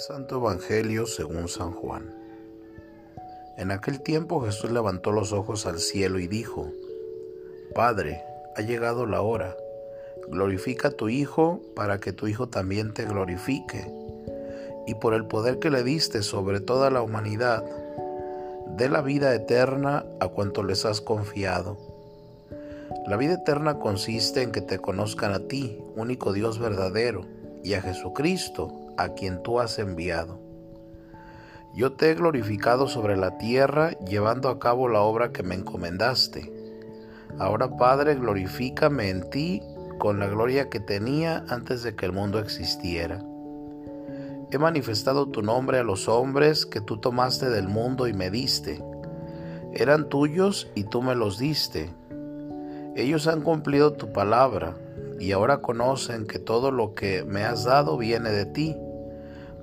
Santo Evangelio según San Juan. En aquel tiempo Jesús levantó los ojos al cielo y dijo, Padre, ha llegado la hora, glorifica a tu Hijo para que tu Hijo también te glorifique, y por el poder que le diste sobre toda la humanidad, dé la vida eterna a cuanto les has confiado. La vida eterna consiste en que te conozcan a ti, único Dios verdadero, y a Jesucristo, a quien tú has enviado. Yo te he glorificado sobre la tierra, llevando a cabo la obra que me encomendaste. Ahora, Padre, glorifícame en ti con la gloria que tenía antes de que el mundo existiera. He manifestado tu nombre a los hombres que tú tomaste del mundo y me diste. Eran tuyos y tú me los diste. Ellos han cumplido tu palabra y ahora conocen que todo lo que me has dado viene de ti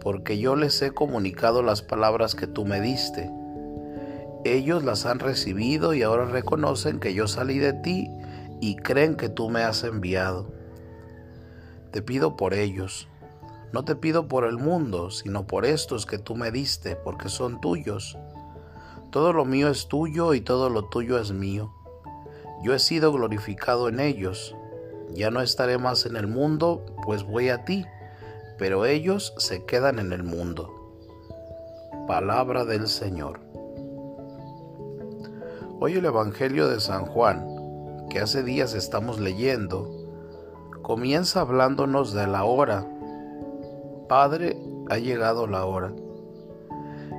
porque yo les he comunicado las palabras que tú me diste. Ellos las han recibido y ahora reconocen que yo salí de ti y creen que tú me has enviado. Te pido por ellos. No te pido por el mundo, sino por estos que tú me diste, porque son tuyos. Todo lo mío es tuyo y todo lo tuyo es mío. Yo he sido glorificado en ellos. Ya no estaré más en el mundo, pues voy a ti pero ellos se quedan en el mundo. Palabra del Señor. Hoy el Evangelio de San Juan, que hace días estamos leyendo, comienza hablándonos de la hora. Padre, ha llegado la hora.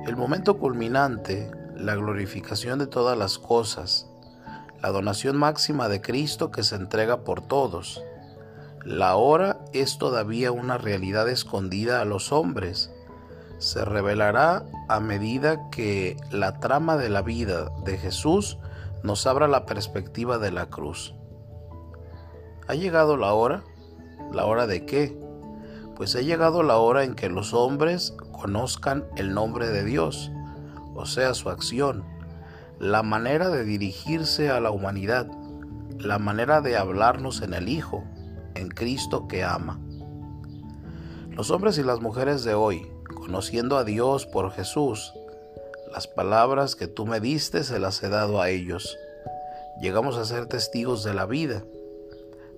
El momento culminante, la glorificación de todas las cosas, la donación máxima de Cristo que se entrega por todos, la hora es todavía una realidad escondida a los hombres. Se revelará a medida que la trama de la vida de Jesús nos abra la perspectiva de la cruz. ¿Ha llegado la hora? ¿La hora de qué? Pues ha llegado la hora en que los hombres conozcan el nombre de Dios, o sea, su acción, la manera de dirigirse a la humanidad, la manera de hablarnos en el Hijo, en Cristo que ama. Los hombres y las mujeres de hoy, conociendo a Dios por Jesús, las palabras que tú me diste se las he dado a ellos. Llegamos a ser testigos de la vida,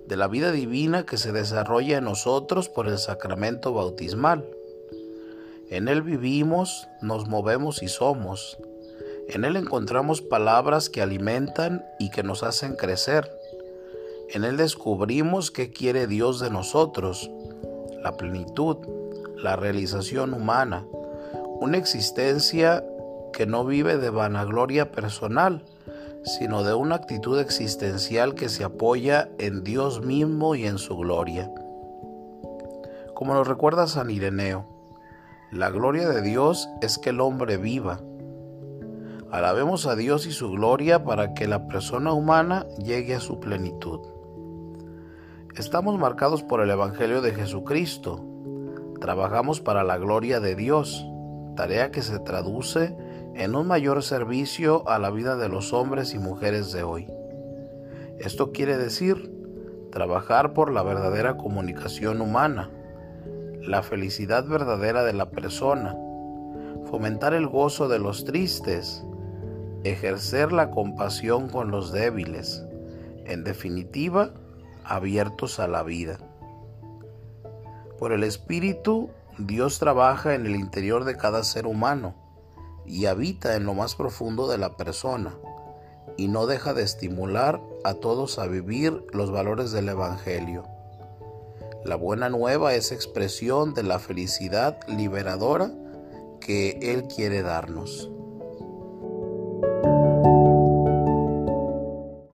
de la vida divina que se desarrolla en nosotros por el sacramento bautismal. En Él vivimos, nos movemos y somos. En Él encontramos palabras que alimentan y que nos hacen crecer. En Él descubrimos qué quiere Dios de nosotros, la plenitud, la realización humana, una existencia que no vive de vanagloria personal, sino de una actitud existencial que se apoya en Dios mismo y en su gloria. Como nos recuerda San Ireneo, la gloria de Dios es que el hombre viva. Alabemos a Dios y su gloria para que la persona humana llegue a su plenitud. Estamos marcados por el Evangelio de Jesucristo. Trabajamos para la gloria de Dios, tarea que se traduce en un mayor servicio a la vida de los hombres y mujeres de hoy. Esto quiere decir trabajar por la verdadera comunicación humana, la felicidad verdadera de la persona, fomentar el gozo de los tristes, ejercer la compasión con los débiles, en definitiva, abiertos a la vida. Por el Espíritu, Dios trabaja en el interior de cada ser humano y habita en lo más profundo de la persona y no deja de estimular a todos a vivir los valores del Evangelio. La buena nueva es expresión de la felicidad liberadora que Él quiere darnos.